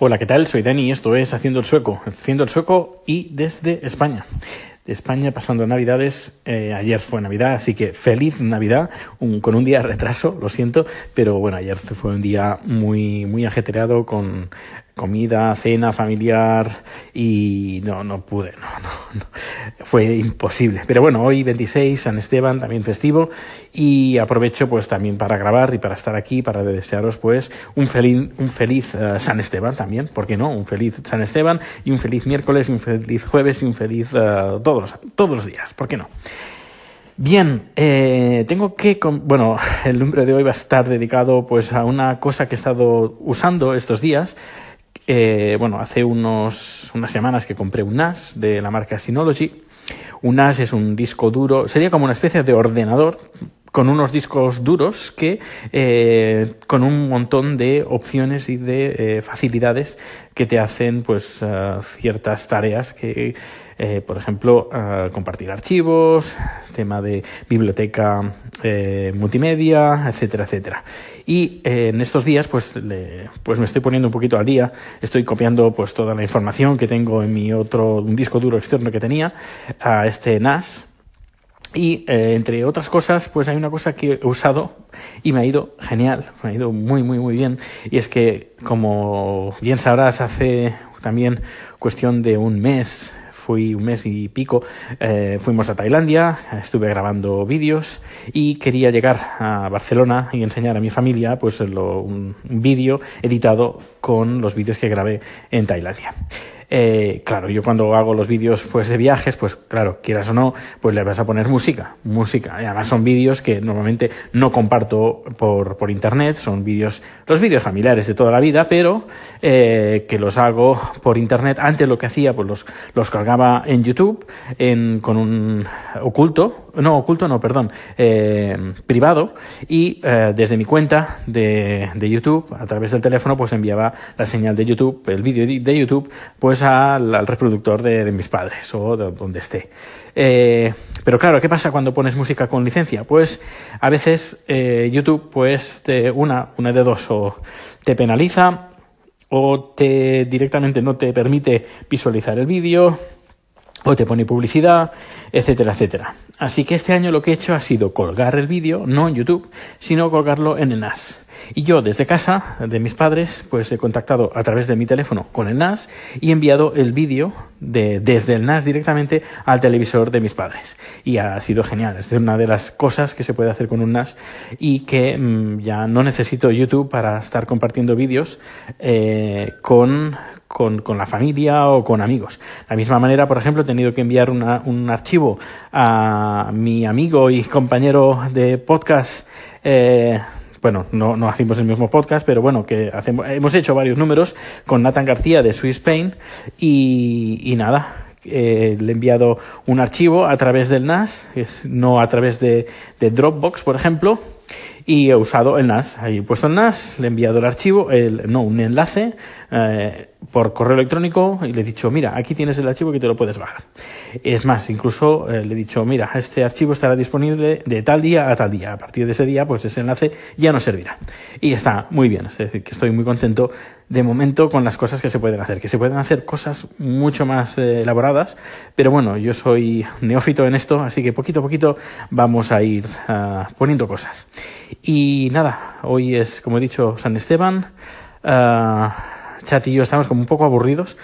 Hola, ¿qué tal? Soy Dani y esto es Haciendo el Sueco, Haciendo el Sueco y desde España. De España pasando Navidades, eh, ayer fue Navidad, así que feliz Navidad, con un día de retraso, lo siento, pero bueno, ayer fue un día muy, muy ajetreado con comida, cena familiar y no, no pude, no, fue imposible. Pero bueno, hoy 26, San Esteban, también festivo y aprovecho pues también para grabar y para estar aquí, para desearos pues un feliz, un feliz eh, San Esteban también, ¿por qué no? Un feliz San Esteban y un feliz miércoles un feliz jueves y un feliz uh, todos, los, todos los días, ¿por qué no? Bien, eh, tengo que, bueno, el número de hoy va a estar dedicado pues a una cosa que he estado usando estos días eh, bueno, hace unos, unas semanas que compré un NAS de la marca Synology. Un NAS es un disco duro, sería como una especie de ordenador con unos discos duros que eh, con un montón de opciones y de eh, facilidades que te hacen pues ciertas tareas que eh, por ejemplo, uh, compartir archivos, tema de biblioteca eh, multimedia, etcétera, etcétera. Y eh, en estos días, pues, le, pues me estoy poniendo un poquito al día, estoy copiando pues toda la información que tengo en mi otro, un disco duro externo que tenía, a este NAS, y eh, entre otras cosas, pues hay una cosa que he usado y me ha ido genial, me ha ido muy, muy, muy bien. Y es que, como bien sabrás, hace también cuestión de un mes fui un mes y pico, eh, fuimos a Tailandia, estuve grabando vídeos y quería llegar a Barcelona y enseñar a mi familia pues lo, un vídeo editado con los vídeos que grabé en Tailandia. Eh, claro, yo cuando hago los vídeos pues, de viajes, pues claro, quieras o no, pues le vas a poner música, música. Y además son vídeos que normalmente no comparto por, por internet, son vídeos, los vídeos familiares de toda la vida, pero eh, que los hago por internet. Antes lo que hacía, pues los, los cargaba en YouTube en, con un oculto, no, oculto no, perdón, eh, privado, y eh, desde mi cuenta de, de YouTube, a través del teléfono, pues enviaba la señal de YouTube, el vídeo de YouTube, pues al, reproductor de, mis padres o de donde esté. Eh, pero claro, ¿qué pasa cuando pones música con licencia? Pues a veces eh, YouTube, pues una, una de dos, o te penaliza o te directamente no te permite visualizar el vídeo o te pone publicidad, etcétera, etcétera. Así que este año lo que he hecho ha sido colgar el vídeo, no en YouTube, sino colgarlo en el NAS. Y yo desde casa de mis padres, pues he contactado a través de mi teléfono con el NAS y he enviado el vídeo de, desde el NAS directamente al televisor de mis padres. Y ha sido genial. Es una de las cosas que se puede hacer con un NAS y que mmm, ya no necesito YouTube para estar compartiendo vídeos eh, con, con, con, la familia o con amigos. De la misma manera, por ejemplo, he tenido que enviar una, un archivo a mi amigo y compañero de podcast. Eh, bueno, no, no hacemos el mismo podcast, pero bueno, que hacemos, hemos hecho varios números con Nathan García de Swiss Pain y, y nada, eh, le he enviado un archivo a través del NAS, es, no a través de, de Dropbox, por ejemplo, y he usado el NAS. Ahí he puesto el NAS, le he enviado el archivo, el, no, un enlace eh, por correo electrónico y le he dicho, mira, aquí tienes el archivo que te lo puedes bajar. Es más, incluso eh, le he dicho, mira, este archivo estará disponible de tal día a tal día. A partir de ese día, pues ese enlace ya no servirá. Y está muy bien, es decir, que estoy muy contento de momento con las cosas que se pueden hacer, que se pueden hacer cosas mucho más eh, elaboradas, pero bueno, yo soy neófito en esto, así que poquito a poquito vamos a ir uh, poniendo cosas. Y nada, hoy es, como he dicho, San Esteban. Uh, Chat y yo estamos como un poco aburridos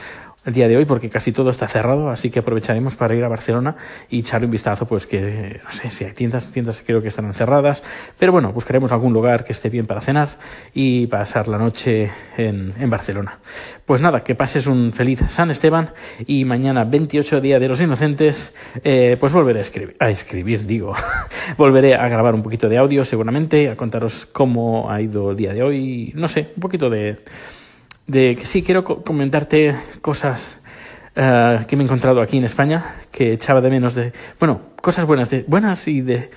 el día de hoy porque casi todo está cerrado, así que aprovecharemos para ir a Barcelona y echarle un vistazo, pues que no sé si hay tiendas, tiendas creo que están cerradas, pero bueno, buscaremos algún lugar que esté bien para cenar y pasar la noche en, en Barcelona. Pues nada, que pases un feliz San Esteban y mañana 28 día de los inocentes, eh, pues volveré a escribir, a escribir, digo, volveré a grabar un poquito de audio seguramente, a contaros cómo ha ido el día de hoy, no sé, un poquito de de que sí quiero comentarte cosas uh, que me he encontrado aquí en España que echaba de menos de bueno cosas buenas de buenas y de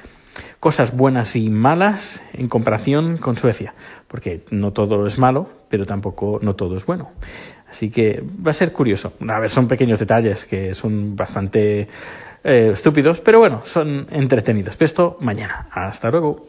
cosas buenas y malas en comparación con Suecia porque no todo es malo pero tampoco no todo es bueno. Así que va a ser curioso. A ver son pequeños detalles que son bastante eh, estúpidos pero bueno son entretenidos. Pero esto mañana. Hasta luego